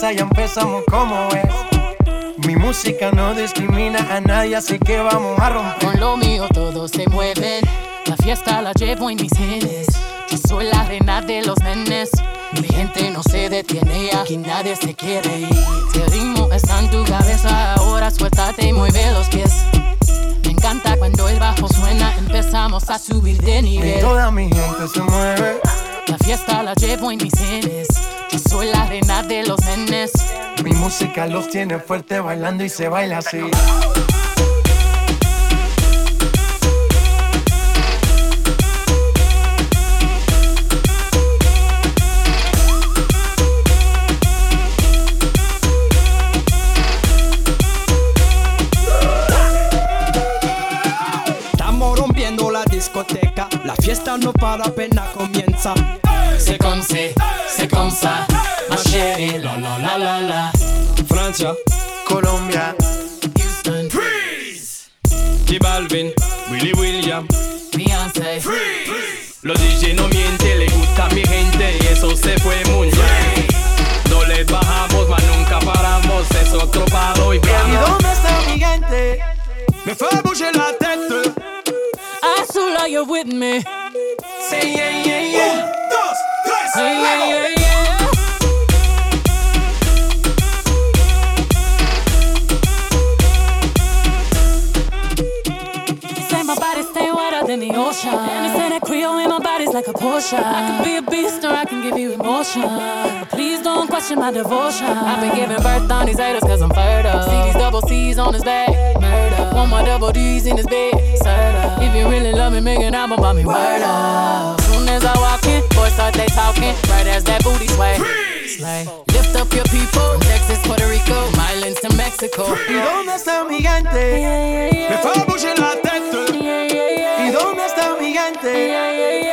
ya empezamos como es. Mi música no discrimina a nadie, así que vamos a romper. Con lo mío todos se mueven, la fiesta la llevo en mis genes. Yo soy la reina de los nenes. Mi gente no se detiene, aquí nadie se quiere ir. Si el ritmo está en tu cabeza, ahora suéltate y mueve los pies. Me encanta cuando el bajo suena, empezamos a subir de nivel. Y toda mi gente se mueve. La fiesta la llevo en mis genes. Yo soy la reina de los nenes. Mi música los tiene fuerte bailando y se baila así. La fiesta no para, apenas comienza. C'est comme c'est, comme ça. Ma chérie, la la la la la. Francia, Colombia, Houston, Freeze. J Balvin, Willy William, Beyoncé, Freeze. Los DJ no mienten, le gusta a mi gente y eso se fue muy bien. No les bajamos, mas nunca paramos, es otro y ¿Y dónde está mi gente? Me fue bouger la tête. Azula, you're with me. Say yeah, yeah, yeah. Than the ocean. And say that Creole in my body's like a Porsche. I can be a beast or I can give you emotion. But please don't question my devotion. I've been giving birth on these haters cause I'm fertile. See these double C's on his back. Murder. Want my double D's in his bed. Serta. If you really love me, make an album about me. Word up. Soon as I walk in, boys start they talking. Right as that booty sway. Slay. Lift up your people. From Texas, Puerto Rico, Islands to Mexico. ¿Y dónde está mi gente? Yeah, yeah, Me yeah. fue bouger la tête. Yeah, yeah, yeah. ¿Y dónde está mi gente?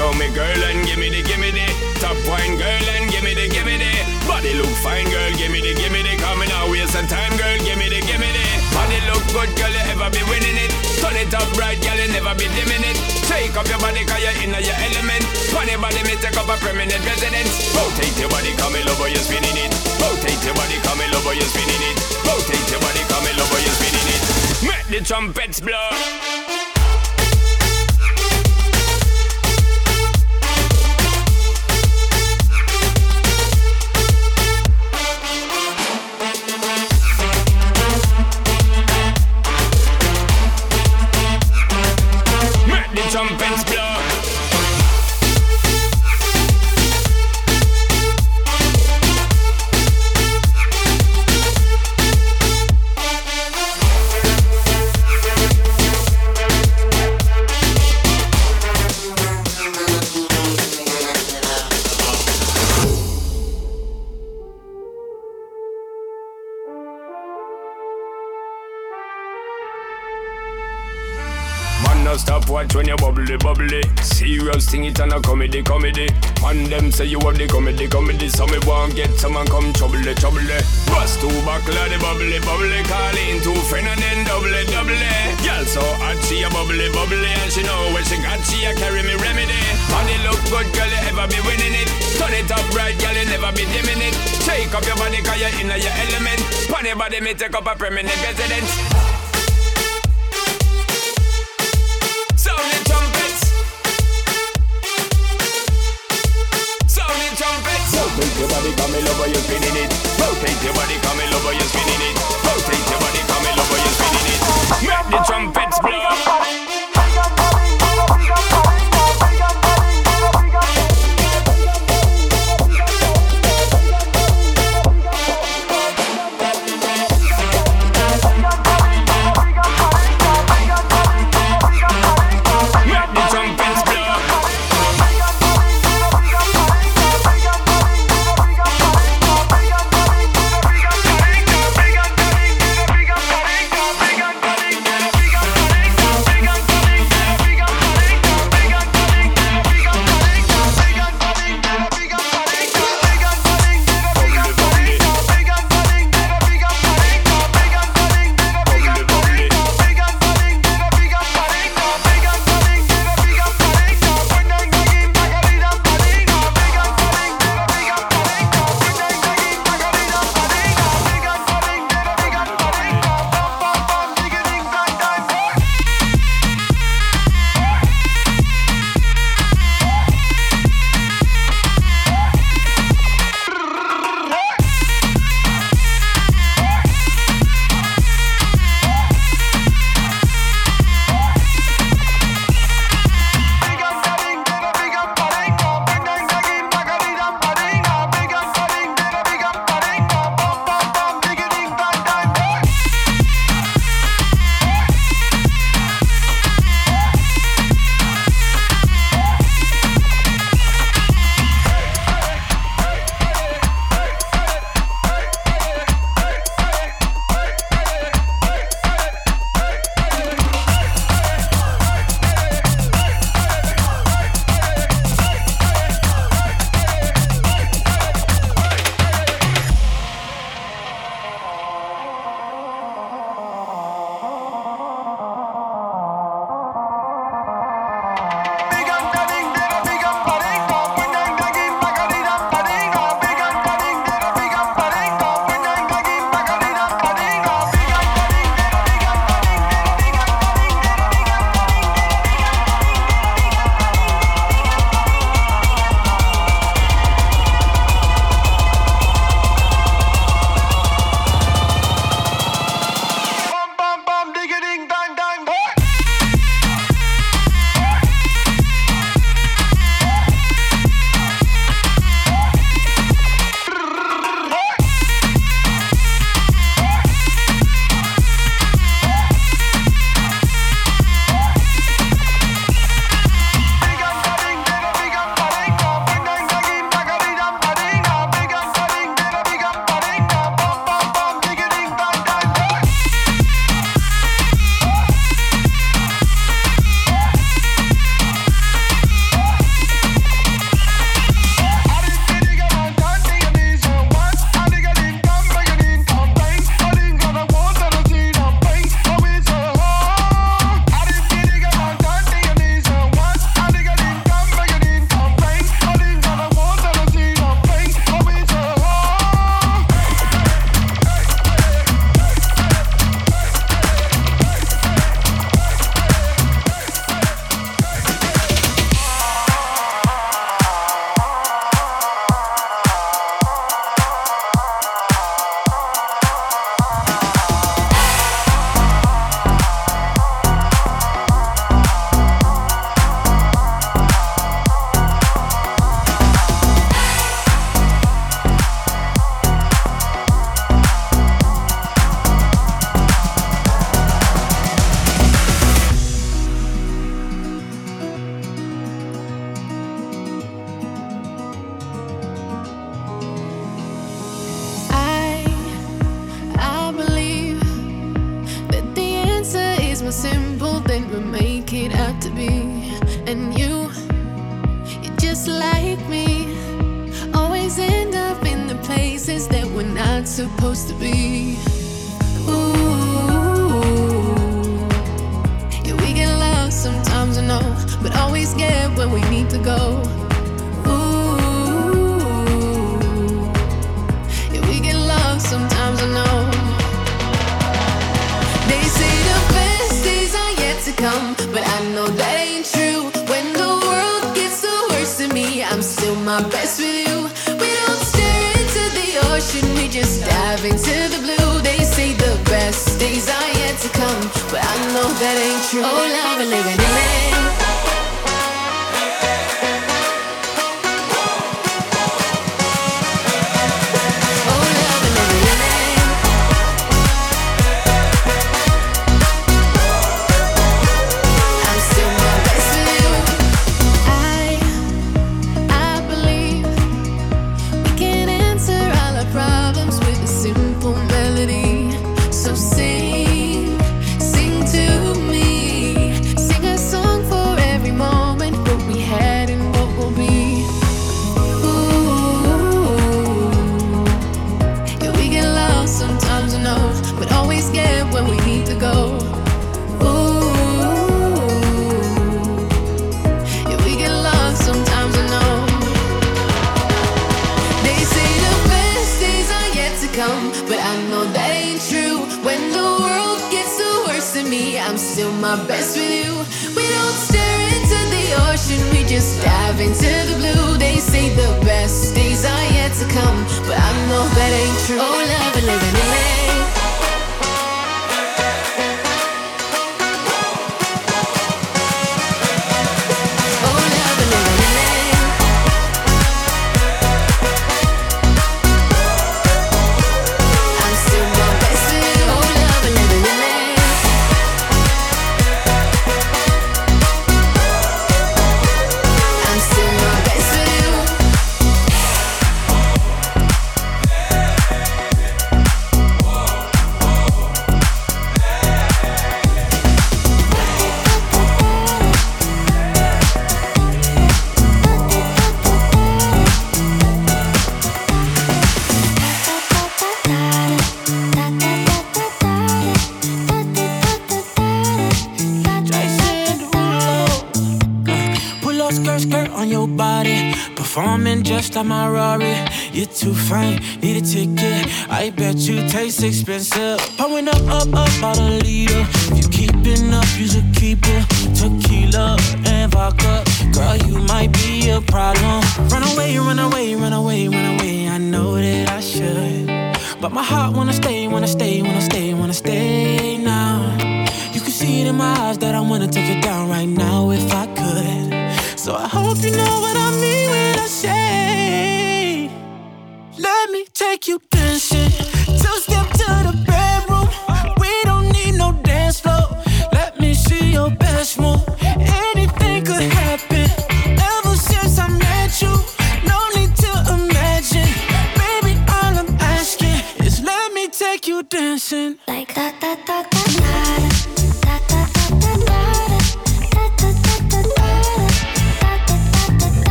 Round me, girl, and gimme the gimme the top wine, girl, and gimme the gimme the body look fine, girl, gimme the gimme the coming out waste some time, girl, gimme the gimme the body look good, girl, you ever be winning it. Turn it up right, girl, you never be dimming it. Shake up your body, cause you're in your element. Funny body, me take up a permanent residence. Rotate your body, come in over, you're spinning it. Rotate your body, come in over, you're spinning it. Rotate your body, come in over, you're spinning it. Make the trumpets blow. Serious sing it and a comedy, comedy. Man, them say you have the comedy, comedy. So me want get someone come trouble, trouble. Bust two buckle the bubbly, bubbly. Call in two friend and then double, double. Girl so hot, she a bubbly, bubbly. And she know where she got, she a carry me remedy. Body look good, girl, you ever be winning it. Turn it up right, girl, you never be dimming it. Shake up your body, cause you're in your element. Funny body, me take up a permanent residence. Body, come in over, you're spinning it. Rotate your body, come in over, you're spinning it. Rotate your body, come in over, you're spinning it. Make the trumpets blow.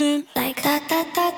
like that, that, that.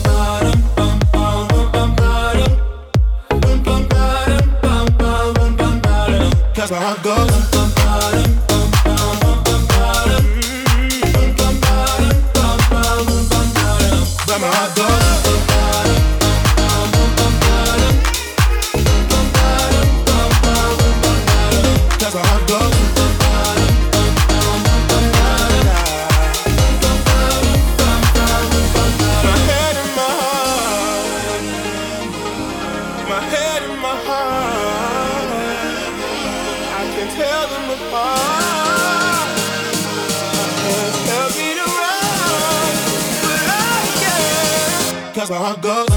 Cause where I go, how I go.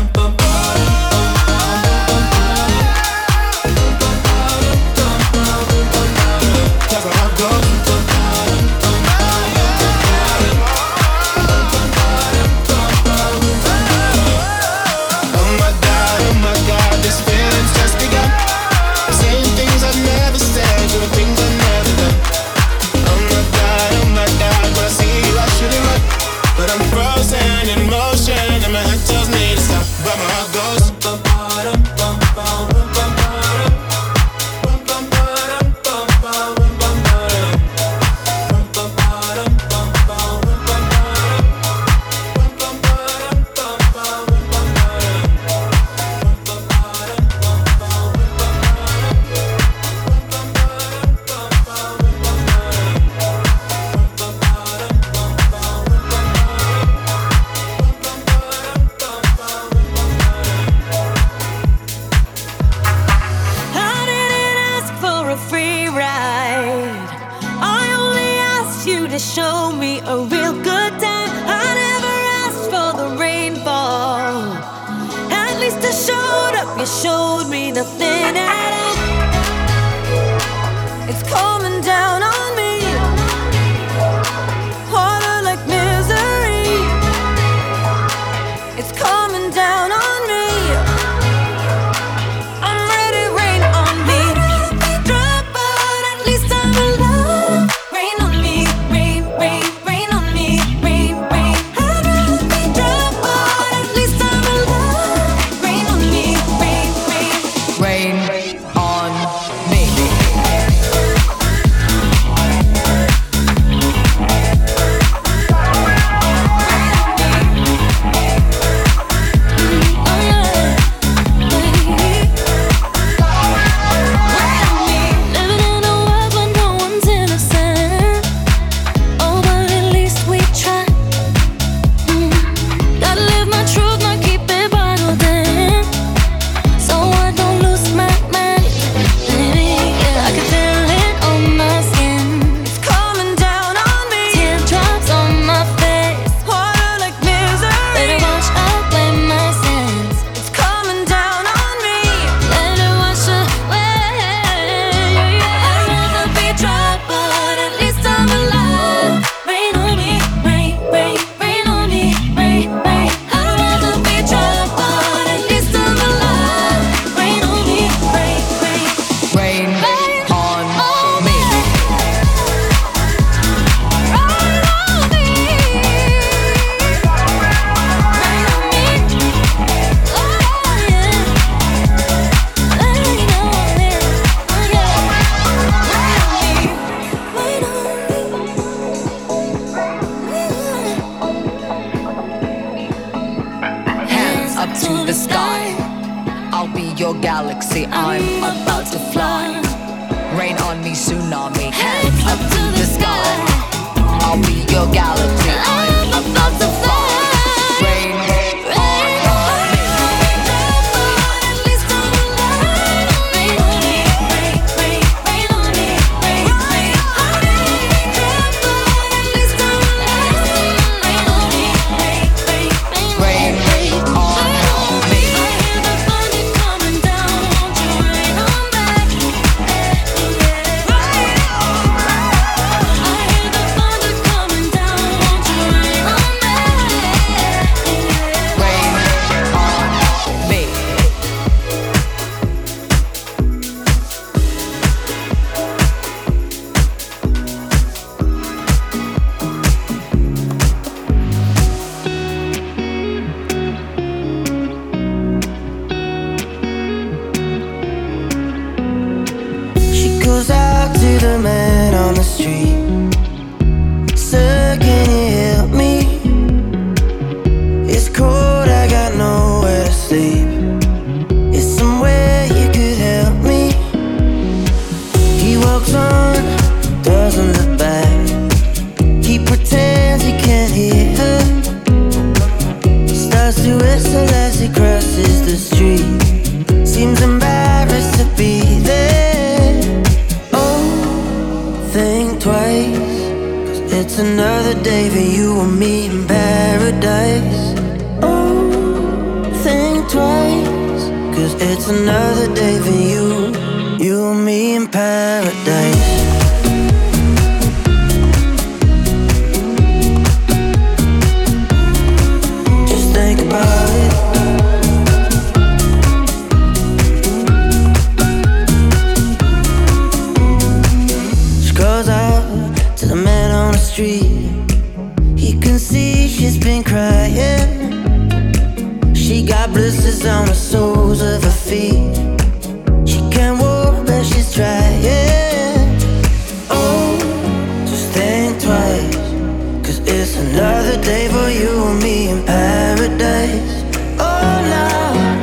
just another day for you and me in paradise. Oh, now.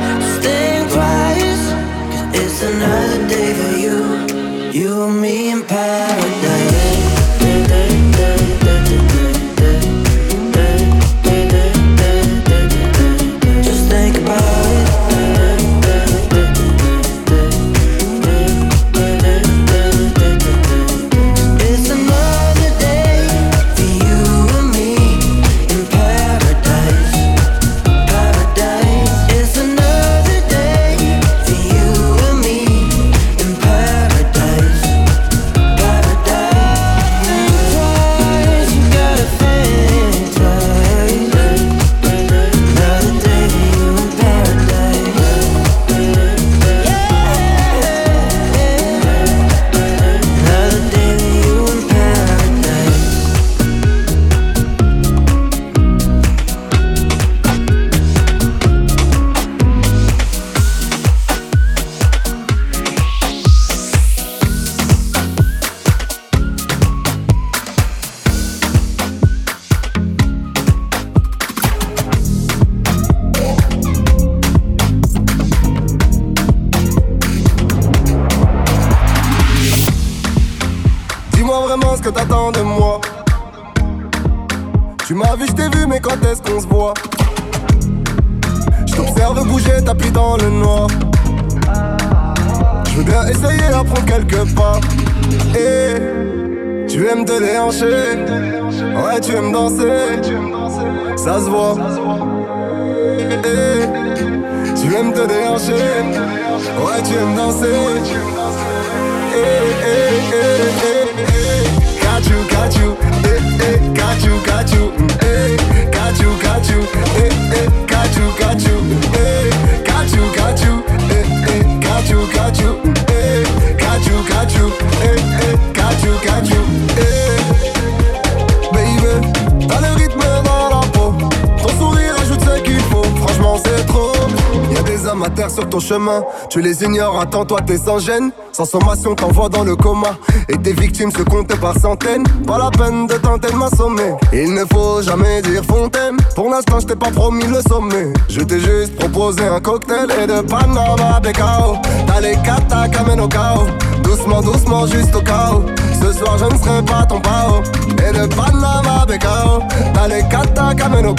Tu les ignores, attends-toi, t'es sans gêne. Sans sommation, t'envoies dans le coma. Et tes victimes se comptent par centaines. Pas la peine de tenter de m'assommer. Il ne faut jamais dire fontaine. Pour l'instant, je t'ai pas promis le sommet. Je t'ai juste proposé un cocktail et de Panama Becao. T'as les kata au chaos. Doucement, doucement, juste au chaos. Ce soir, je ne serai pas ton pao. Et de Panama Becao. T'as les kata qu'amène au.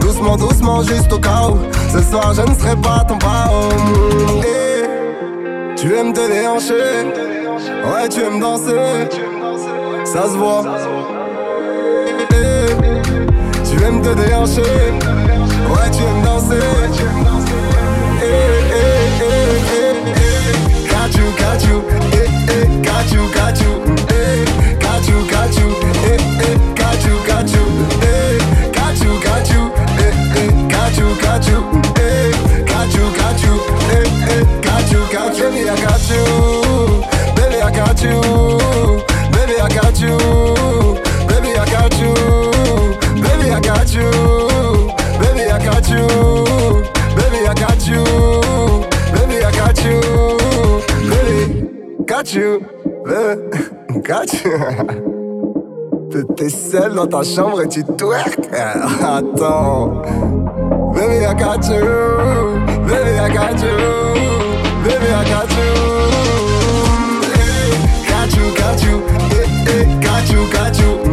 Doucement, doucement, juste au chaos. Ce soir, je ne serai pas ton pao. Et tu aimes te déhancher. Ouais, tu aimes danser. Ça se voit. Eh, tu aimes te déhancher. Ouais, tu aimes danser. Eh, eh, eh, eh, eh. Got you, got you. Eh, eh, got you, got you. you. Le catch T'es seul dans ta chambre et tu twerk euh, Attends. Baby I got you. Baby I got you. Baby I got you. Hey, got you, got you. Hey, hey, got you, got you.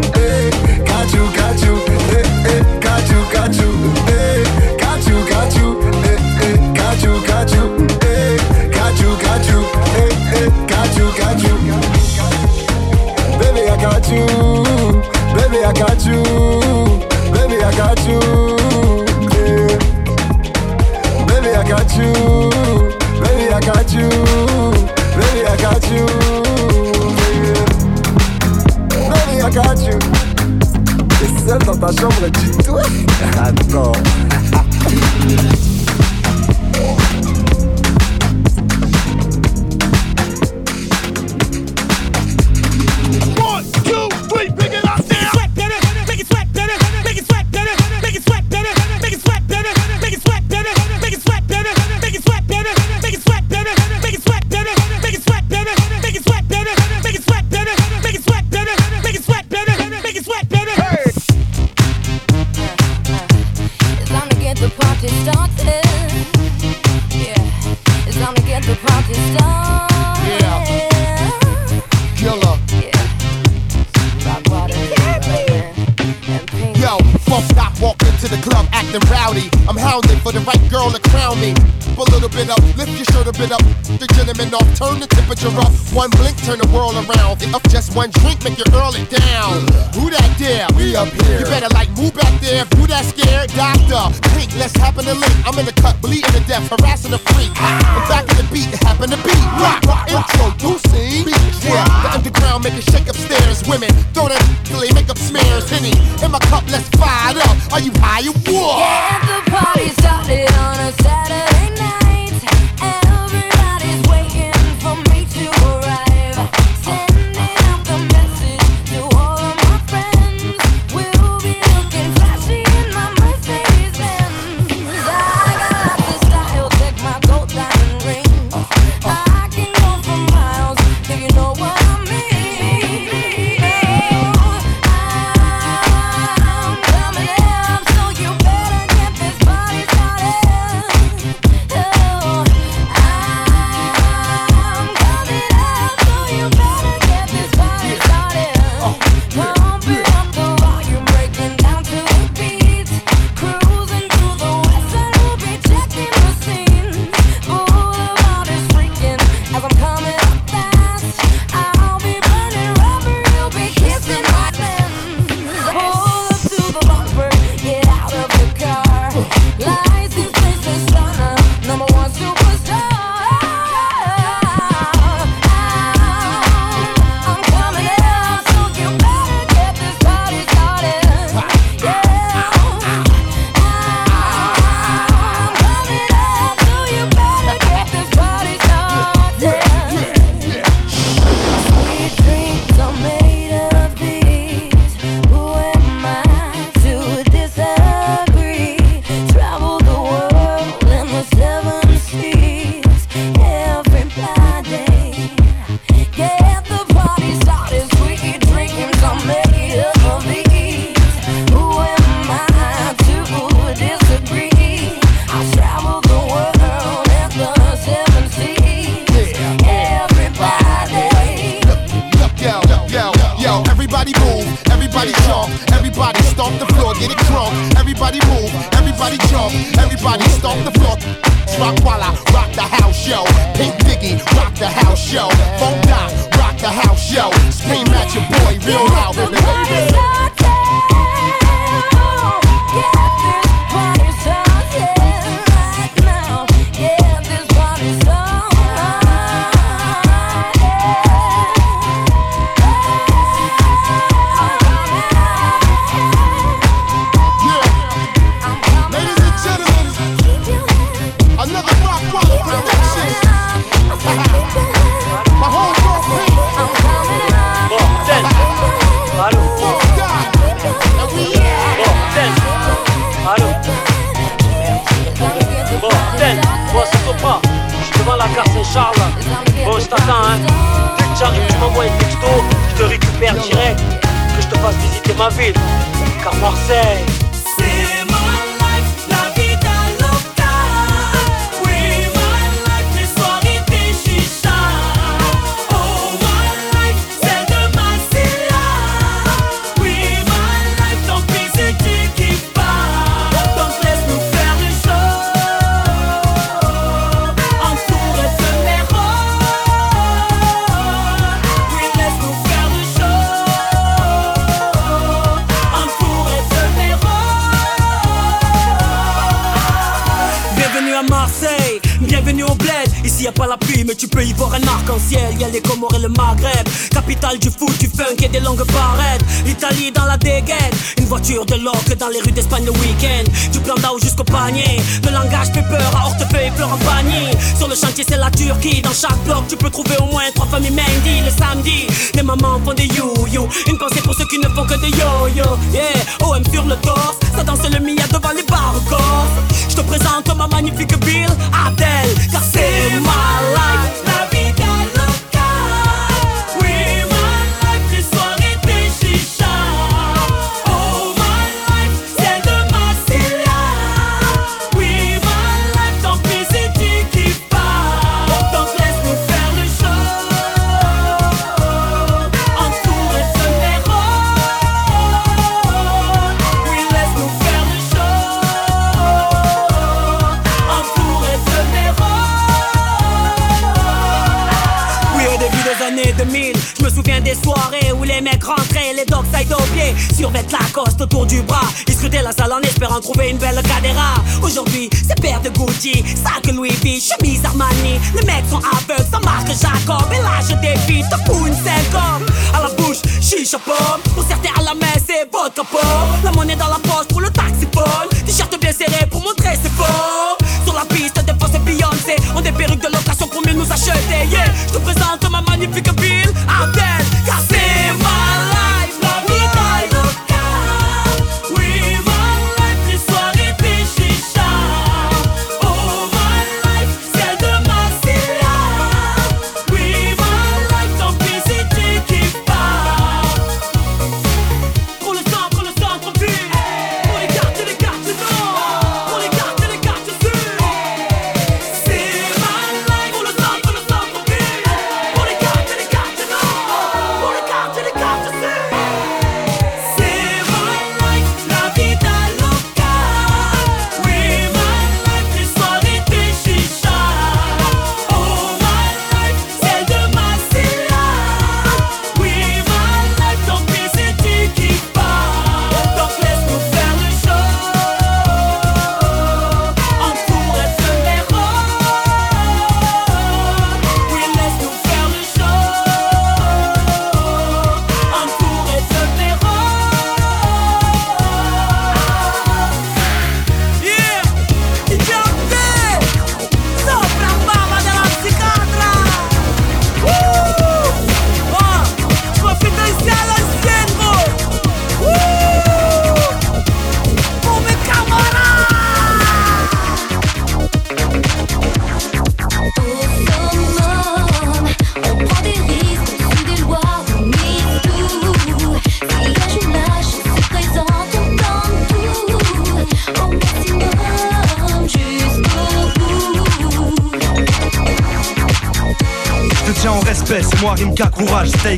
You. Baby, I got you. Baby, I got you. Yeah. Baby, I got you. Baby, I got you. Baby, I got you. Yeah. Baby, I got you. T'es seul dans ta chambre et tu toi. Attends. Lift your shirt a bit up. The gentleman off, turn the temperature up. One blink, turn the world around. Up just one drink, make you earl it down. Who that there? We up here. You better like move back there. Who that scared? Doctor, pink, let's happen to link. I'm in the cut, bleeding to death, harassing the freak. I'm back in the beat, it happen to be rock. Introducing, yeah, the underground make it shake upstairs. Women throw that till they make up smears. Henny in my cup, let's fire it up. Are you high or what? Get the party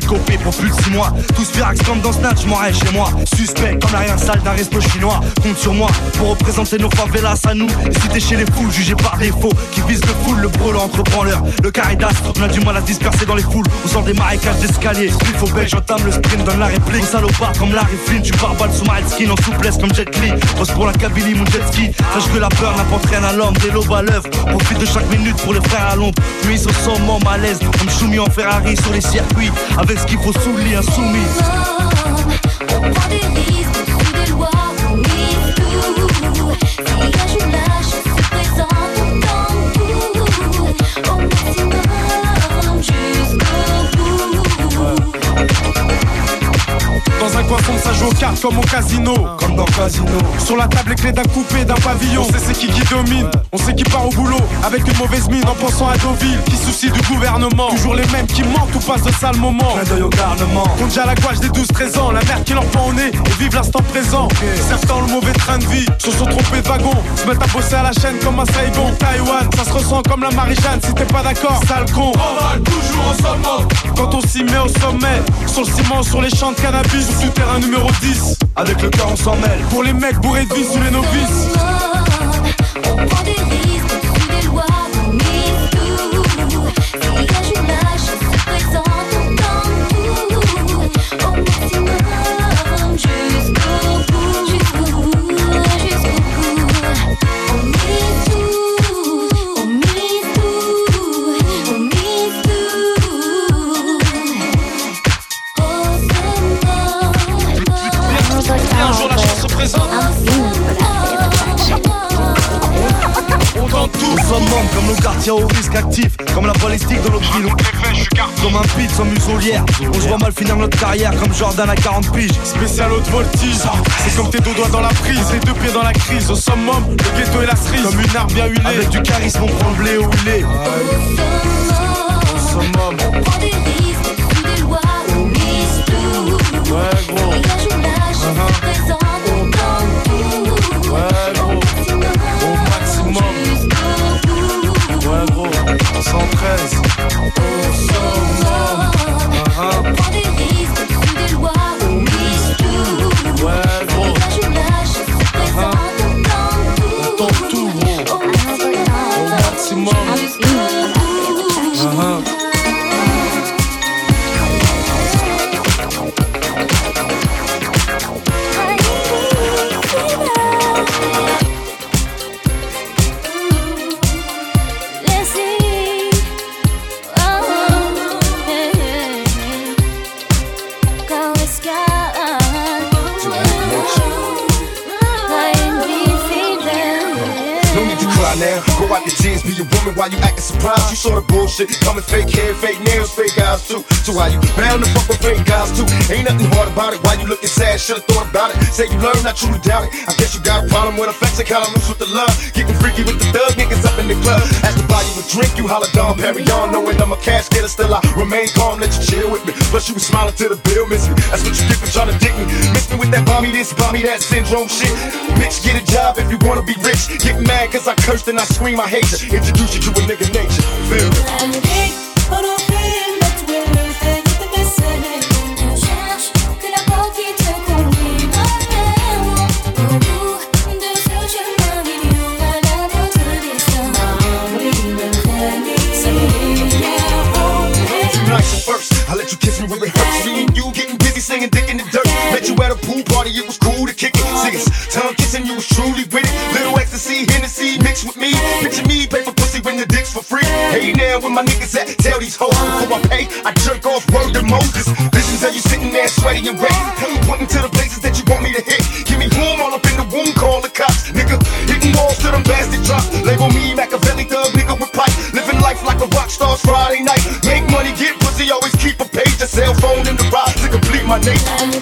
courage, stay copé pour plus de 6 mois. Tous Virax comme dans Snatch, m'en chez moi. Salle d'un resto chinois. Compte sur moi pour représenter nos favelas à nous. Et si t'es chez les foules, jugé par défaut, qui vise le full, le brûle entre branleurs. Le caritas, on a du mal à se disperser dans les foules. Ou sent des marécages d'escalier. Il faut belge, j'entame le sprint, donne la réplique. Au salopard comme Larry Flynn, tu pars balle sous ma skin en souplesse comme Jet Li. Pose pour la Kabylie, mon jet ski. Sache que la peur n'apporte rien à l'homme, des lobes à l'œuvre. Profite de chaque minute pour les frères à l'ombre. Mise au sommet, malaise, comme Choumi en Ferrari sur les circuits. Avec ce qu'il faut sous le lit, insoumis. On prend tout. Dans un coin sombre, ça joue aux cartes comme au casino. Comme dans Casino. Sur la table, les clés d'un coupé, d'un pavillon. On sait c'est qui qui domine. On sait qui part au boulot avec une mauvaise mine en pensant à Deauville. Qui soucie du gouvernement. Toujours les mêmes qui mentent ou passent de sale moment. Clin d'œil au garnement. Compte déjà la gouache des 12-13 ans. La mère qui leur prend au nez et vive l'instant présent. Certains ont le mauvais train de vie. Se sont trompés de wagon. Se mettent à bosser à la chaîne comme à Saigon. Taïwan, ça se ressent comme la Marie-Jeanne. Si t'es pas d'accord, sale con. toujours au sommet. Quand on s'y met au sommet, sur le ciment, sur les champs de cannabis, souterrain numéro 10. Avec le cœur, on s'en mêle. Pour les mecs bourrés de vie sous les novices. Quartiers au risque actif. Comme la balistique de ville. Comme un pit sans muselière. On se voit mal finir notre carrière comme Jordan à 40 piges. Spécial haute voltige. C'est comme tes deux doigts dans la prise, les deux pieds dans la crise. Au summum, le ghetto et la cerise. Comme une arme bien huilée. Avec du charisme, on prend le blé où il est. Au summum. On prend des risques au-dessus des lois, on mise tout. Ouais, gros. Présente, on tout. Ouais, 113. Oh, oh, oh, So why you bound to fuck with fake guys too? Ain't nothing hard about it. Why you looking sad? Should've thought about it. Say you learned, I truly doubt it. I guess you got a problem with affection, kinda loose with the love. Getting freaky with the thug niggas up in the club. Ask to buy you a drink, you Dom Perignon, knowing I'm a cash getter. Still I remain calm, let you chill with me. Plus you was smiling to the bill, miss me. That's what you get for trying to dick me. Miss me with that bomby this, bomby that syndrome shit. Bitch, get a job if you wanna be rich. Get mad cause I cursed and I scream I hate you. Introduce you to a nigga nature. Feel me? A pool party, it was cool to kick it. See us tongue kissing, you was truly with it. Little ecstasy, Hennessy mixed with me. Picture me, pay for pussy when the dick's for free. Hey now, where my niggas at? Tell these hoes before I pay. I jerk off word to Moses. Visions of you sitting there sweaty and wet. Pointing to the places that you want me to hit. Give me room all up in the womb, call the cops. Nigga, hitting walls to them bastard drops. Label me Machiavelli thug nigga with pipe. Living life like a rock star's Friday night. Make money, get pussy, always keep a page. A cell phone in the ride to complete my name.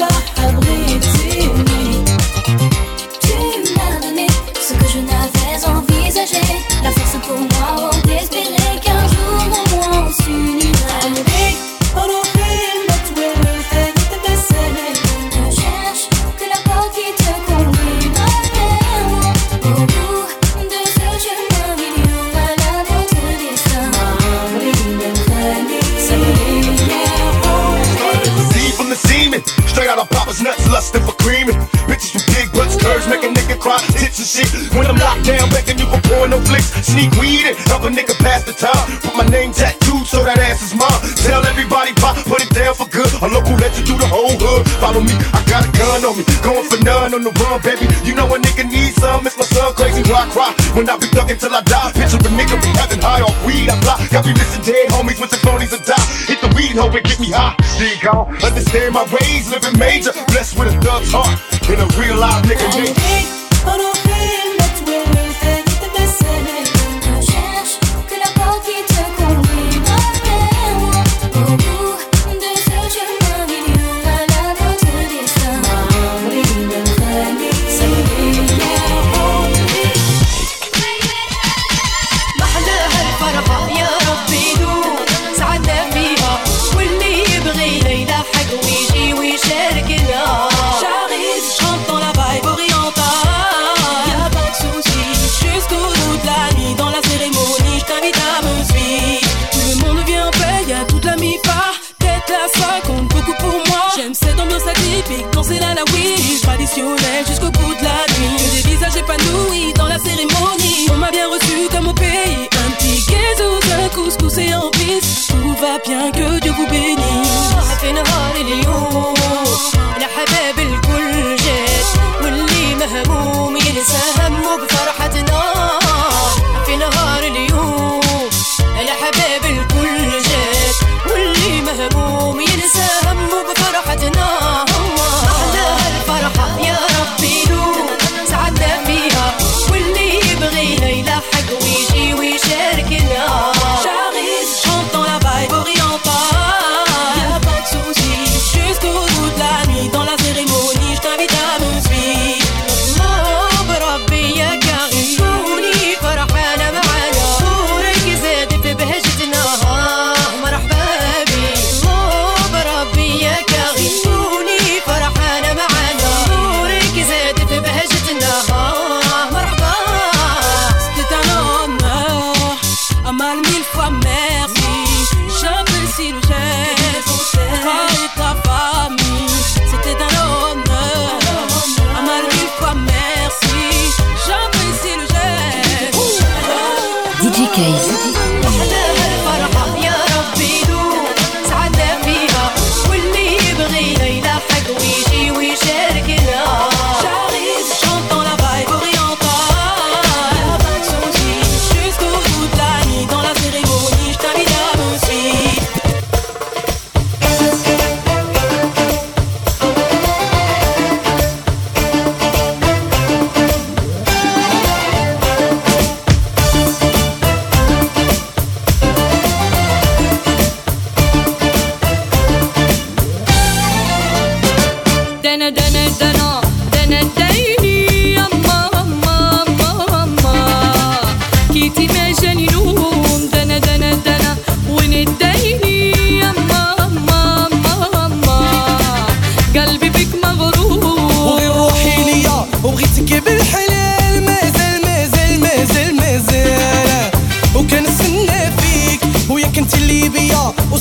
up. sneak weed and help a nigga pass the time. Put my name tattooed so that ass is mine. Tell everybody pop, put it down for good. A local let you do the whole hood. Follow me, I got a gun on me, going for none on the run, baby. You know a nigga needs some, it's my son crazy. Why cry when I be thugging till I die? Picture a nigga be having high off weed, I fly. Got me missing dead homies with the phonies and die. Hit the weed, hope it get me high. Dig on, understand my ways, living major. Blessed with a thug's heart and a real live nigga. Name.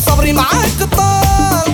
صبري معاك طال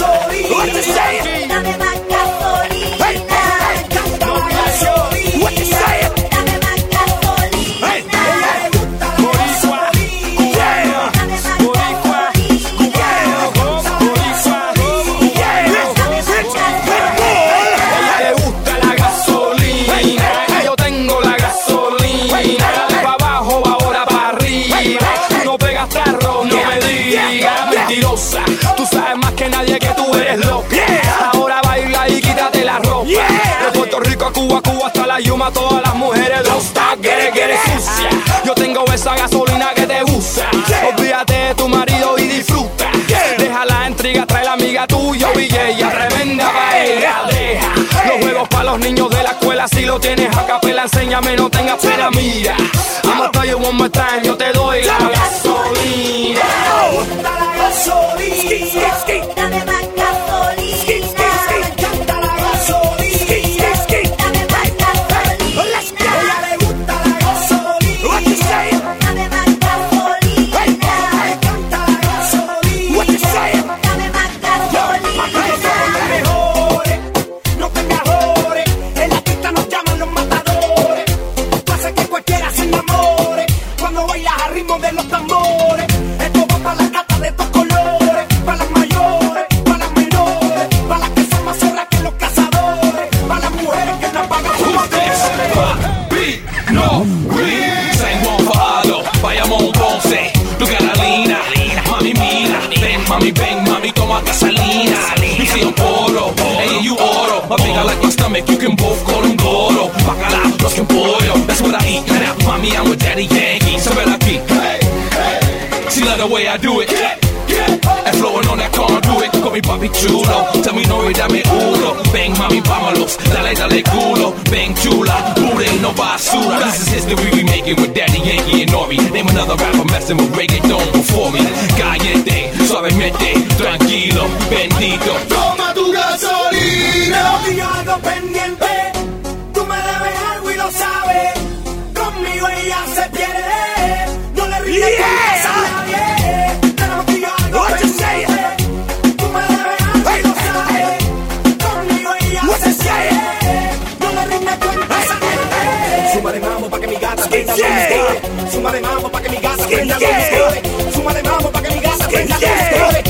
sorry. What to say? todas las mujeres Losta, quiere, quiere sucia. Yo tengo esa gasolina que te gusta. Olvídate de tu marido y disfruta. Deja la intriga, trae la amiga tuya Villella, tremenda paella Deja. Los juegos pa' los niños de la escuela Si lo tienes a capela, enséñame, no tengas pena, mira. I'ma tell you one more time, yo te doy gasolina. la gasolina. You can both call him Goro. Bacala, los que pollo, that's what I eat. Now, mommy, I'm with Daddy Yankee. So better keep, hey, hey. She love the way I do it. yeah. That flowing on that can't do it. Call me papi chulo. Tell me no y dame uno. Bang mami, vámonos. Dale, dale culo. Bang chula. Booty no basura. This is history we making with Daddy Yankee and Nori. Name another rapper messing with reggaeton before me. Caliente, suavemente, tranquilo, bendito. Toma tu gasolina. Y algo pendiente. Conmigo se pierde. No le yeah. Súmale mambo pa' que mi gata prenda los colores. Súmale mambo pa' que mi gata prenda los.